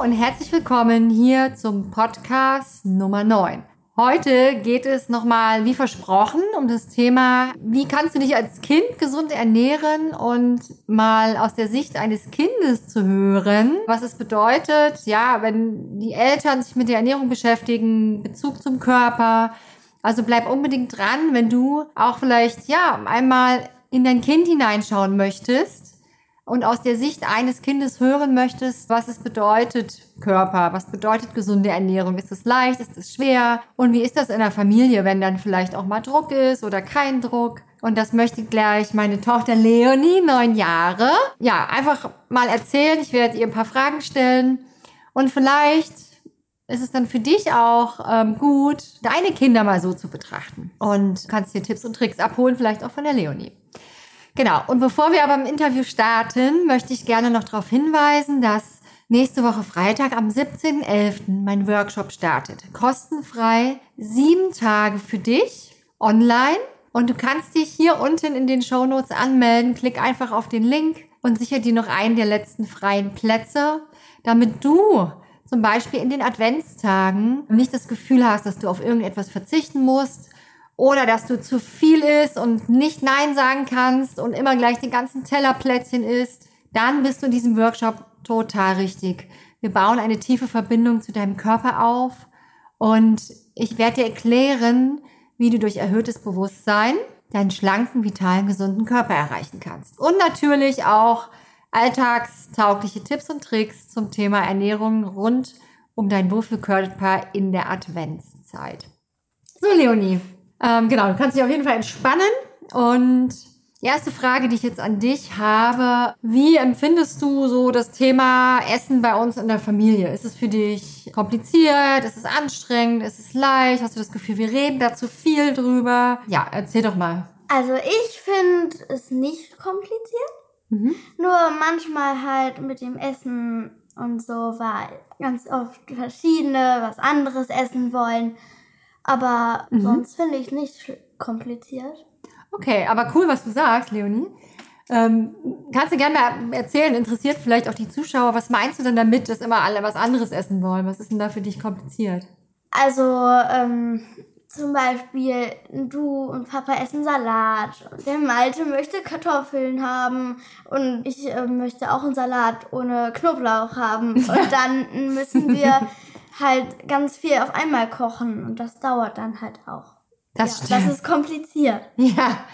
Und herzlich willkommen hier zum Podcast Nummer 9. Heute geht es nochmal, wie versprochen, um das Thema, wie kannst du dich als Kind gesund ernähren und mal aus der Sicht eines Kindes zu hören, was es bedeutet, ja, wenn die Eltern sich mit der Ernährung beschäftigen, Bezug zum Körper. Also bleib unbedingt dran, wenn du auch vielleicht, ja, einmal in dein Kind hineinschauen möchtest und aus der Sicht eines Kindes hören möchtest, was es bedeutet, Körper, was bedeutet gesunde Ernährung. Ist es leicht, ist es schwer? Und wie ist das in der Familie, wenn dann vielleicht auch mal Druck ist oder kein Druck? Und das möchte gleich meine Tochter Leonie, neun Jahre, ja, einfach mal erzählen. Ich werde ihr ein paar Fragen stellen. Und vielleicht ist es dann für dich auch ähm, gut, deine Kinder mal so zu betrachten. Und kannst dir Tipps und Tricks abholen, vielleicht auch von der Leonie. Genau. Und bevor wir aber im Interview starten, möchte ich gerne noch darauf hinweisen, dass nächste Woche Freitag am 17.11. mein Workshop startet. Kostenfrei sieben Tage für dich online. Und du kannst dich hier unten in den Show Notes anmelden. Klick einfach auf den Link und sicher dir noch einen der letzten freien Plätze, damit du zum Beispiel in den Adventstagen nicht das Gefühl hast, dass du auf irgendetwas verzichten musst, oder dass du zu viel isst und nicht Nein sagen kannst und immer gleich den ganzen Teller Plätzchen isst, dann bist du in diesem Workshop total richtig. Wir bauen eine tiefe Verbindung zu deinem Körper auf und ich werde dir erklären, wie du durch erhöhtes Bewusstsein deinen schlanken, vitalen, gesunden Körper erreichen kannst. Und natürlich auch alltagstaugliche Tipps und Tricks zum Thema Ernährung rund um dein Wohlfühlkörper in der Adventszeit. So, Leonie, ähm, genau, du kannst dich auf jeden Fall entspannen. Und die erste Frage, die ich jetzt an dich habe, wie empfindest du so das Thema Essen bei uns in der Familie? Ist es für dich kompliziert? Ist es anstrengend? Ist es leicht? Hast du das Gefühl, wir reden da zu viel drüber? Ja, erzähl doch mal. Also ich finde es nicht kompliziert. Mhm. Nur manchmal halt mit dem Essen und so, weil ganz oft verschiedene was anderes essen wollen. Aber mhm. sonst finde ich nicht kompliziert. Okay, aber cool, was du sagst, Leonie. Ähm, kannst du gerne mal erzählen, interessiert vielleicht auch die Zuschauer, was meinst du denn damit, dass immer alle was anderes essen wollen? Was ist denn da für dich kompliziert? Also, ähm, zum Beispiel, du und Papa essen Salat. Der Malte möchte Kartoffeln haben und ich äh, möchte auch einen Salat ohne Knoblauch haben. Und dann müssen wir halt ganz viel auf einmal kochen und das dauert dann halt auch. Das ja, Das ist kompliziert. Ja.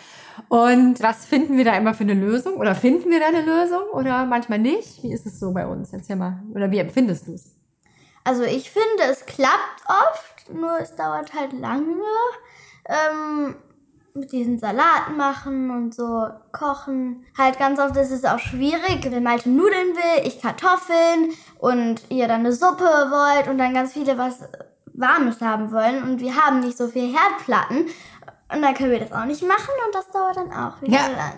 Und was finden wir da immer für eine Lösung? Oder finden wir da eine Lösung oder manchmal nicht? Wie ist es so bei uns? Erzähl mal. Oder wie empfindest du es? Also ich finde, es klappt oft, nur es dauert halt lange. Ähm, mit diesen Salaten machen und so kochen. Halt ganz oft ist es auch schwierig, wenn Malte Nudeln will, ich Kartoffeln und ihr dann eine Suppe wollt und dann ganz viele was Warmes haben wollen und wir haben nicht so viel Herdplatten und dann können wir das auch nicht machen und das dauert dann auch wieder ja. lang.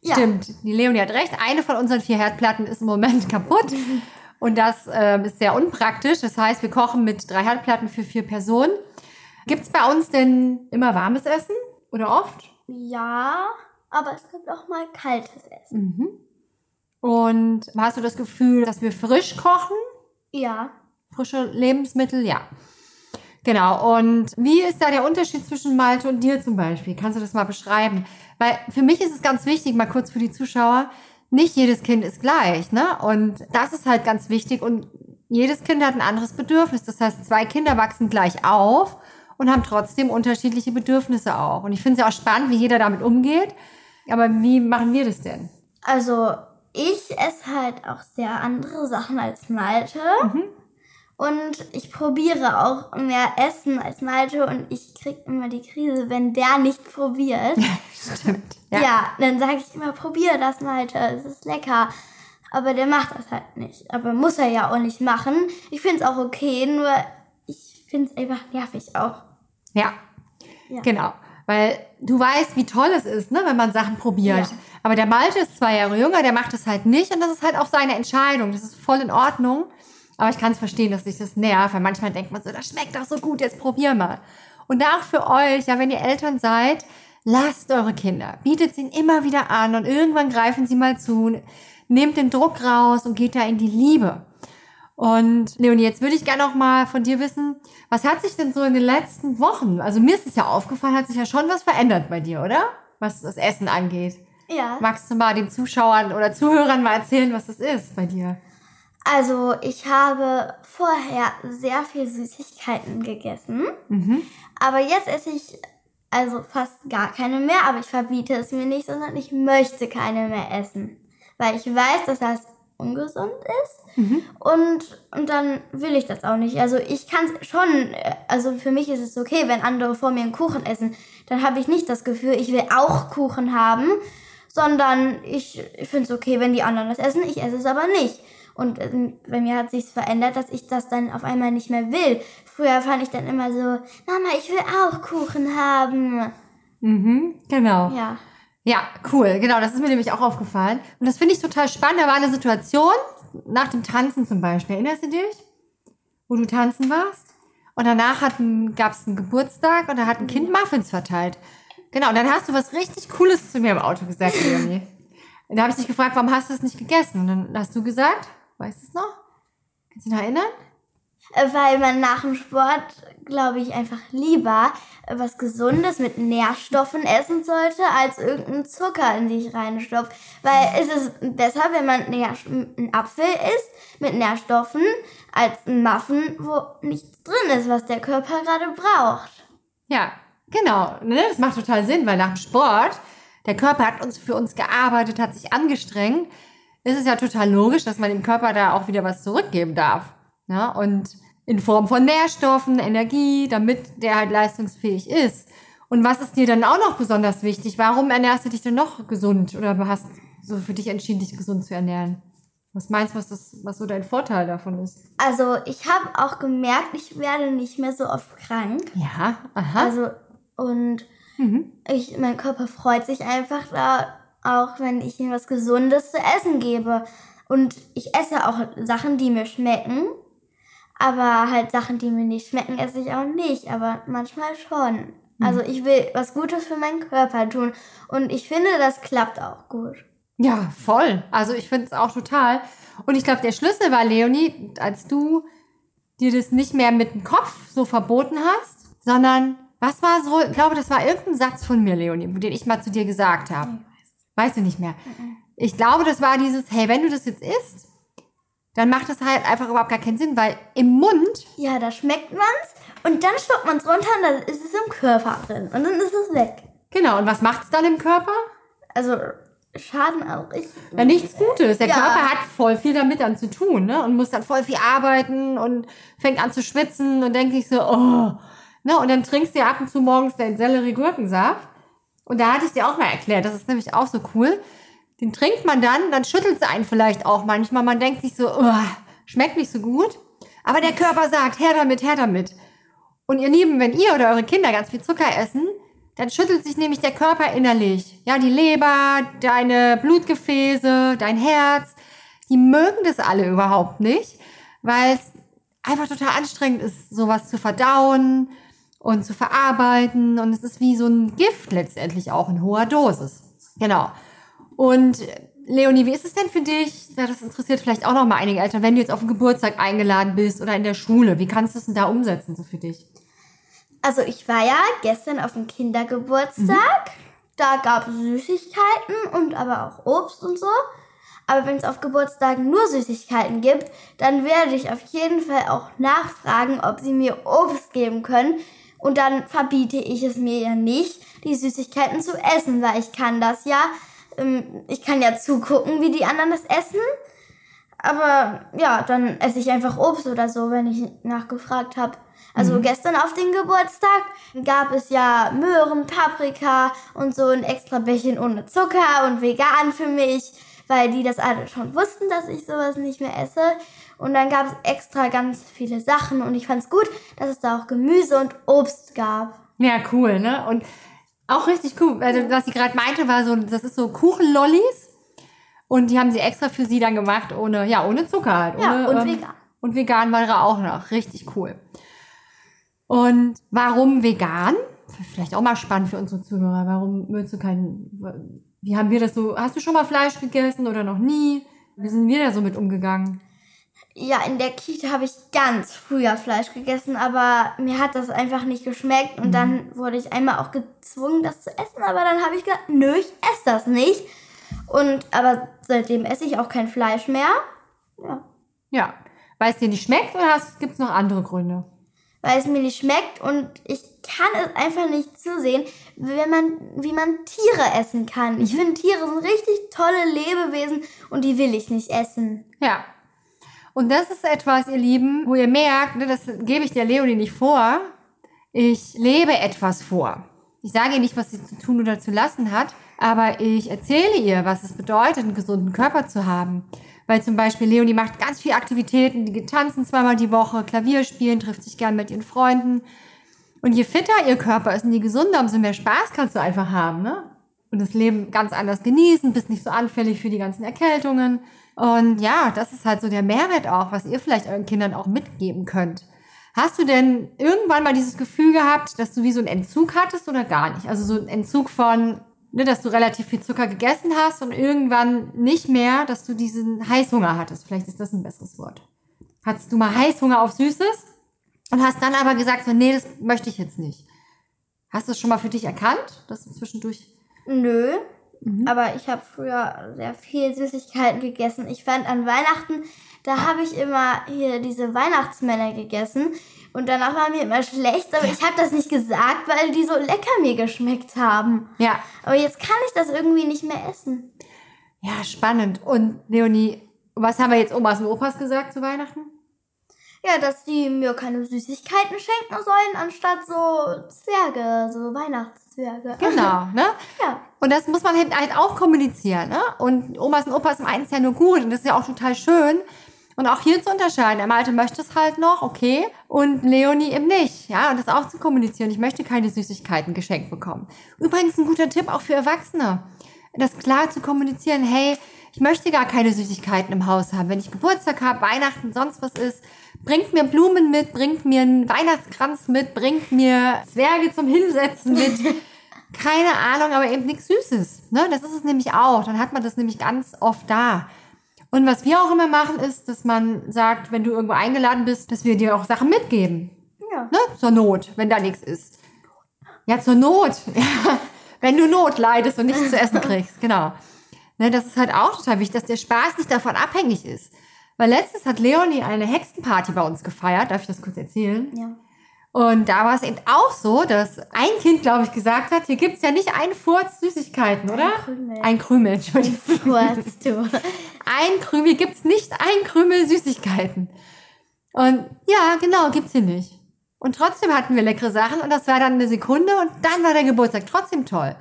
Ja. Stimmt, die Leonie hat recht. Eine von unseren vier Herdplatten ist im Moment kaputt. Und das ähm, ist sehr unpraktisch. Das heißt, wir kochen mit drei Herdplatten für vier Personen. Gibt es bei uns denn immer warmes Essen? Oder oft? Ja, aber es gibt auch mal kaltes Essen. Und hast du das Gefühl, dass wir frisch kochen? Ja. Frische Lebensmittel? Ja. Genau. Und wie ist da der Unterschied zwischen Malte und dir zum Beispiel? Kannst du das mal beschreiben? Weil für mich ist es ganz wichtig, mal kurz für die Zuschauer, nicht jedes Kind ist gleich, ne? Und das ist halt ganz wichtig und jedes Kind hat ein anderes Bedürfnis. Das heißt, zwei Kinder wachsen gleich auf und haben trotzdem unterschiedliche Bedürfnisse auch. Und ich finde es ja auch spannend, wie jeder damit umgeht. Aber wie machen wir das denn? Also, ich esse halt auch sehr andere Sachen als Malte. Und ich probiere auch mehr Essen als Malte und ich krieg immer die Krise, wenn der nicht probiert. Stimmt. Ja, dann sage ich immer, probier das, Malte, es ist lecker. Aber der macht das halt nicht. Aber muss er ja auch nicht machen. Ich finde es auch okay, nur ich finde es einfach nervig auch. Ja. Ja. Genau. Weil du weißt, wie toll es ist, ne, wenn man Sachen probiert. Ja. Aber der Malte ist zwei Jahre jünger, der macht es halt nicht und das ist halt auch seine Entscheidung. Das ist voll in Ordnung. Aber ich kann es verstehen, dass sich das nervt, weil manchmal denkt man so, das schmeckt doch so gut, jetzt probier mal. Und auch für euch, ja, wenn ihr Eltern seid, lasst eure Kinder, bietet sie ihnen immer wieder an und irgendwann greifen sie mal zu, nehmt den Druck raus und geht da in die Liebe. Und Leonie, jetzt würde ich gerne noch mal von dir wissen, was hat sich denn so in den letzten Wochen, also mir ist es ja aufgefallen, hat sich ja schon was verändert bei dir, oder? Was das Essen angeht. Ja. Magst du mal den Zuschauern oder Zuhörern mal erzählen, was das ist bei dir? Also, ich habe vorher sehr viel Süßigkeiten gegessen. Aber jetzt esse ich also fast gar keine mehr, aber ich verbiete es mir nicht, sondern ich möchte keine mehr essen. Weil ich weiß, dass das ungesund ist. Und, und dann will ich das auch nicht. Also ich kann es schon, äh, also für mich ist es okay, wenn andere vor mir einen Kuchen essen. Dann habe ich nicht das Gefühl, ich will auch Kuchen haben, sondern ich, ich finde es okay, wenn die anderen das essen, ich esse es aber nicht. Und ähm, bei mir hat sich's verändert, dass ich das dann auf einmal nicht mehr will. Früher fand ich dann immer so, Mama, ich will auch Kuchen haben. Mhm, genau. Ja. Ja, cool. Genau, das ist mir nämlich auch aufgefallen. Und das finde ich total spannend. Da war eine Situation, nach dem Tanzen zum Beispiel. Erinnerst du dich? Wo du tanzen warst? Und danach gab es einen Geburtstag und da hat ein Kind Muffins verteilt. Genau, und dann hast du was richtig Cooles zu mir im Auto gesagt, Leonie. Und da habe ich dich gefragt, warum hast du es nicht gegessen? Und dann hast du gesagt, weißt du es noch? Kannst du dich noch erinnern? Äh, Weil man nach dem Sport, glaube ich, einfach lieber was Gesundes mit Nährstoffen essen sollte, als irgendeinen Zucker in sich reinstopft. Weil es ist besser, wenn man einen Apfel isst mit Nährstoffen, als einen Muffin, wo nichts drin ist, was der Körper gerade braucht. Ja, genau. Ne? Das macht total Sinn, weil nach dem Sport, der Körper hat uns für uns gearbeitet, hat sich angestrengt. Ist es ja total logisch, dass man dem Körper da auch wieder was zurückgeben darf. Ja? Und in Form von Nährstoffen, Energie, damit der halt leistungsfähig ist. Und was ist dir dann auch noch besonders wichtig? Warum ernährst du dich denn noch gesund oder hast so für dich entschieden, dich gesund zu ernähren? Was meinst du, was, das, was so dein Vorteil davon ist? Also ich habe auch gemerkt, ich werde nicht mehr so oft krank. Ja, aha. Also und ich, mein Körper freut sich einfach da, auch wenn ich ihm was Gesundes zu essen gebe. Und ich esse auch Sachen, die mir schmecken. Aber halt Sachen, die mir nicht schmecken, esse ich auch nicht. Aber manchmal schon. Also ich will was Gutes für meinen Körper tun. Und ich finde, das klappt auch gut. Ja, voll. Also ich finde es auch total. Und ich glaube, der Schlüssel war, Leonie, als du dir das nicht mehr mit dem Kopf so verboten hast, sondern was war so, ich glaube, das war irgendein Satz von mir, Leonie, den ich mal zu dir gesagt habe. Weißt du nicht mehr. Ich glaube, das war dieses, hey, wenn du das jetzt isst, dann macht das halt einfach überhaupt gar keinen Sinn, weil im Mund, Ja, da schmeckt man's. Und dann schluckt man's runter und dann ist es im Körper drin. Und dann ist es weg. genau, und was macht es dann im Körper? Also Schaden auch. Ich, Ja, nichts Gutes. Der Ja. Körper hat voll viel damit dann zu tun, ne? Und muss dann voll viel arbeiten und fängt an zu schwitzen und denkt sich so, oh. Ne? Und dann trinkst du ja ab und zu morgens deinen Sellerie-Gurkensaft. Und da hatte ich dir auch mal erklärt, das ist nämlich auch so cool. Den trinkt man dann, dann schüttelt es einen vielleicht auch manchmal. Man denkt sich so, oh, schmeckt nicht so gut. Aber der Körper sagt, her damit, her damit. Und ihr Lieben, wenn ihr oder eure Kinder ganz viel Zucker essen, dann schüttelt sich nämlich der Körper innerlich. Ja, die Leber, deine Blutgefäße, dein Herz, die mögen das alle überhaupt nicht, weil es einfach total anstrengend ist, sowas zu verdauen und zu verarbeiten. Und es ist wie so ein Gift letztendlich auch in hoher Dosis. Genau. Und Leonie, wie ist es denn für dich? Das interessiert vielleicht auch noch mal einige Eltern, wenn du jetzt auf den Geburtstag eingeladen bist oder in der Schule. Wie kannst du es denn da umsetzen so für dich? Also ich war ja gestern auf dem Kindergeburtstag. Mhm. Da gab es Süßigkeiten und aber auch Obst und so. Aber wenn es auf Geburtstagen nur Süßigkeiten gibt, dann werde ich auf jeden Fall auch nachfragen, ob sie mir Obst geben können. Und dann verbiete ich es mir ja nicht, die Süßigkeiten zu essen, weil ich kann das ja ich kann ja zugucken, wie die anderen das essen. Aber ja, dann esse ich einfach Obst oder so, wenn ich nachgefragt habe. Also mhm. gestern auf den Geburtstag gab es ja Möhren, Paprika und so ein extra Bällchen ohne Zucker und vegan für mich, weil die das alle schon wussten, dass ich sowas nicht mehr esse. Und dann gab es extra ganz viele Sachen und ich fand es gut, dass es da auch Gemüse und Obst gab. Ja, cool, ne? Und auch richtig cool. Also, was sie gerade meinte, war so, das ist so Kuchenlollis. Und die haben sie extra für sie dann gemacht, ohne, ja, ohne Zucker halt. Ohne, ja, und ähm, vegan. Und vegan war er auch noch. Richtig cool. Und warum vegan? Vielleicht auch mal spannend für unsere Zuhörer. Warum willst du kein, wie haben wir das so, hast du schon mal Fleisch gegessen oder noch nie? Wie sind wir da so mit umgegangen? Ja, in der Kita habe ich ganz früher Fleisch gegessen, aber mir hat das einfach nicht geschmeckt und mhm. dann wurde ich einmal auch gezwungen, das zu essen, aber dann habe ich gesagt, nö, ich esse das nicht. Und aber seitdem esse ich auch kein Fleisch mehr. Ja. Ja. Weil es dir nicht schmeckt oder gibt es noch andere Gründe? Weil es mir nicht schmeckt und ich kann es einfach nicht zusehen, wenn man, wie man Tiere essen kann. Ich mhm. finde, Tiere sind richtig tolle Lebewesen und die will ich nicht essen. Ja, und das ist etwas, ihr Lieben, wo ihr merkt, ne, das gebe ich der Leonie nicht vor. Ich lebe etwas vor. Ich sage ihr nicht, was sie zu tun oder zu lassen hat, aber ich erzähle ihr, was es bedeutet, einen gesunden Körper zu haben. Weil zum Beispiel Leonie macht ganz viele Aktivitäten, die tanzen zweimal die Woche, Klavier spielen, trifft sich gern mit ihren Freunden. Und je fitter ihr Körper ist und je gesunder, umso mehr Spaß kannst du einfach haben, ne? Und das Leben ganz anders genießen, bist nicht so anfällig für die ganzen Erkältungen. Und ja, das ist halt so der Mehrwert auch, was ihr vielleicht euren Kindern auch mitgeben könnt. Hast du denn irgendwann mal dieses Gefühl gehabt, dass du wie so einen Entzug hattest oder gar nicht? Also so ein Entzug von, ne, dass du relativ viel Zucker gegessen hast und irgendwann nicht mehr, dass du diesen Heißhunger hattest. Vielleicht ist das ein besseres Wort. Hattest du mal Heißhunger auf Süßes und hast dann aber gesagt, so, nee, das möchte ich jetzt nicht. Hast du es schon mal für dich erkannt, dass du zwischendurch... Nö, Mhm. Aber ich habe früher sehr viel Süßigkeiten gegessen. Ich fand an Weihnachten, da habe ich immer hier diese Weihnachtsmänner gegessen. Und danach war mir immer schlecht, aber ich habe das nicht gesagt, weil die so lecker mir geschmeckt haben. Ja. Aber jetzt kann ich das irgendwie nicht mehr essen. Ja, spannend. Und Leonie, was haben wir jetzt Omas und Opas gesagt zu Weihnachten? Ja, dass die mir keine Süßigkeiten schenken sollen, anstatt so Zwerge, so Weihnachtszwerge. Genau, ne? Ja. Und das muss man halt auch kommunizieren, ne? Und Omas und Opas meinen es ja nur gut und das ist ja auch total schön. Und auch hier zu unterscheiden. Der Malte möchte es halt noch, okay. Und Leonie eben nicht, ja. Und das auch zu kommunizieren. Ich möchte keine Süßigkeiten geschenkt bekommen. Übrigens ein guter Tipp auch für Erwachsene. Das klar zu kommunizieren. Hey, ich möchte gar keine Süßigkeiten im Haus haben. Wenn ich Geburtstag habe, Weihnachten, sonst was ist, bringt mir Blumen mit, bringt mir einen Weihnachtskranz mit, bringt mir Zwerge zum Hinsetzen mit. Keine Ahnung, aber eben nichts Süßes. Ne? Das ist es nämlich auch. Dann hat man das nämlich ganz oft da. Und was wir auch immer machen, ist, dass man sagt, wenn du irgendwo eingeladen bist, dass wir dir auch Sachen mitgeben. Ja. Ne? Zur Not, wenn da nichts ist. Ja, zur Not. wenn du Not leidest und nichts zu essen kriegst. Genau. Ne, das ist halt auch total wichtig, dass der Spaß nicht davon abhängig ist. Weil letztes hat Leonie eine Hexenparty bei uns gefeiert. Darf ich das kurz erzählen? Ja. Und da war es eben auch so, dass ein Kind, glaube ich, gesagt hat, hier gibt es ja nicht einen Furz Süßigkeiten, oder? Ein Krümel. Ein Krümel, Entschuldigung. Furz, du. Ein Krümel, gibt es nicht ein Krümel Süßigkeiten. Und ja, genau, gibt's hier nicht. Und trotzdem hatten wir leckere Sachen und das war dann eine Sekunde und dann war der Geburtstag trotzdem toll.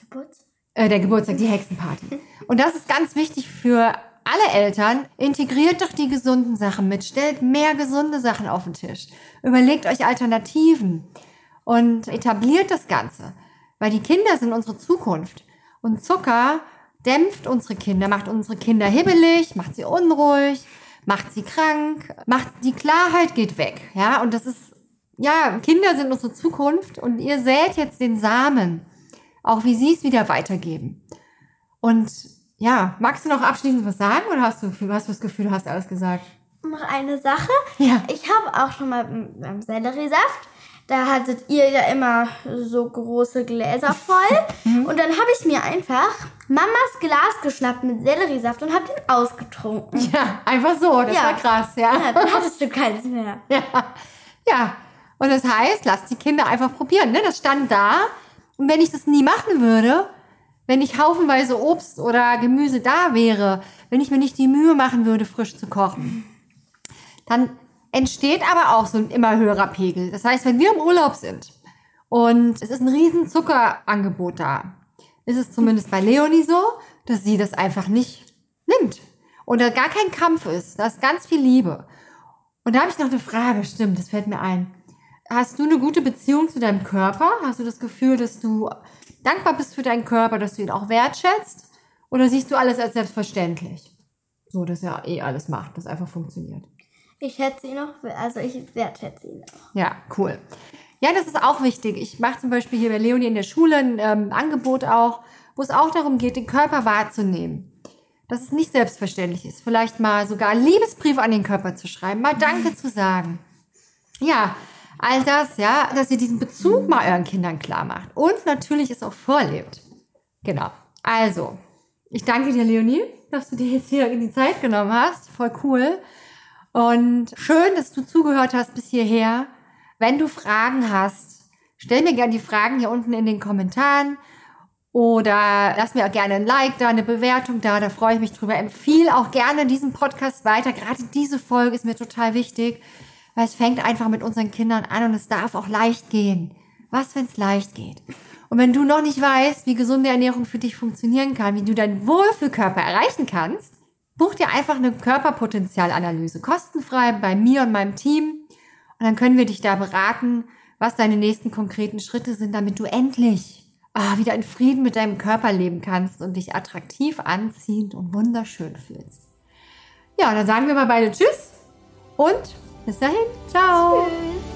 Geburtstag? Äh, der Geburtstag, die Hexenparty. Und das ist ganz wichtig für alle Eltern, integriert doch die gesunden Sachen mit, stellt mehr gesunde Sachen auf den Tisch, überlegt euch Alternativen und etabliert das Ganze, weil die Kinder sind unsere Zukunft. Und Zucker dämpft unsere Kinder, macht unsere Kinder hibbelig, macht sie unruhig, macht sie krank, macht die Klarheit geht weg. Ja, und das ist, ja, Kinder sind unsere Zukunft und ihr sät jetzt den Samen, auch wie sie es wieder weitergeben. Und ja, magst du noch abschließend was sagen oder hast du, hast du das Gefühl, du hast alles gesagt? Noch eine Sache. Ja. Ich habe auch schon mal beim Selleriesaft, da hattet ihr ja immer so große Gläser voll. Mhm. Und dann habe ich mir einfach Mamas Glas geschnappt mit Selleriesaft und habe den ausgetrunken. Ja, einfach so, das Ja. war krass, ja. Ja, dann hattest du keins mehr. Ja. ja. Und das heißt, lasst die Kinder einfach probieren. Ne? Das stand da. Und wenn ich das nie machen würde, wenn ich haufenweise Obst oder Gemüse da wäre, wenn ich mir nicht die Mühe machen würde, frisch zu kochen, dann entsteht aber auch so ein immer höherer Pegel. Das heißt, wenn wir im Urlaub sind und es ist ein riesen Zuckerangebot da, ist es zumindest bei Leonie so, dass sie das einfach nicht nimmt. Und da gar kein Kampf ist. Da ist ganz viel Liebe. Und da habe ich noch eine Frage, stimmt, das fällt mir ein. Hast du eine gute Beziehung zu deinem Körper? Hast du das Gefühl, dass du dankbar bist für deinen Körper, dass du ihn auch wertschätzt? Oder siehst du alles als selbstverständlich? So, dass er eh alles macht, das einfach funktioniert. Ich schätze ihn noch, also ich wertschätze ihn auch. Ja, cool. Ja, das ist auch wichtig. Ich mache zum Beispiel hier bei Leonie in der Schule ein ähm, Angebot auch, wo es auch darum geht, den Körper wahrzunehmen. Dass es nicht selbstverständlich ist. Vielleicht mal sogar einen Liebesbrief an den Körper zu schreiben, mal Danke zu sagen. Ja, all das, ja, dass ihr diesen Bezug mal euren Kindern klar macht. Und natürlich es auch vorlebt. Genau. Also, ich danke dir, Leonie, dass du dir jetzt hier die Zeit genommen hast. Voll cool. Und schön, dass du zugehört hast bis hierher. Wenn du Fragen hast, stell mir gerne die Fragen hier unten in den Kommentaren. Oder lass mir auch gerne ein Like da, eine Bewertung da, da freue ich mich drüber. Empfehle auch gerne diesen Podcast weiter. Gerade diese Folge ist mir total wichtig, weil es fängt einfach mit unseren Kindern an und es darf auch leicht gehen. Was, wenn es leicht geht? Und wenn du noch nicht weißt, wie gesunde Ernährung für dich funktionieren kann, wie du deinen Wohlfühlkörper erreichen kannst, buch dir einfach eine Körperpotenzialanalyse, kostenfrei bei mir und meinem Team. Und dann können wir dich da beraten, was deine nächsten konkreten Schritte sind, damit du endlich ah, wieder in Frieden mit deinem Körper leben kannst und dich attraktiv, anziehend und wunderschön fühlst. Ja, dann sagen wir mal beide Tschüss und bis dahin. Ciao. Tschüss.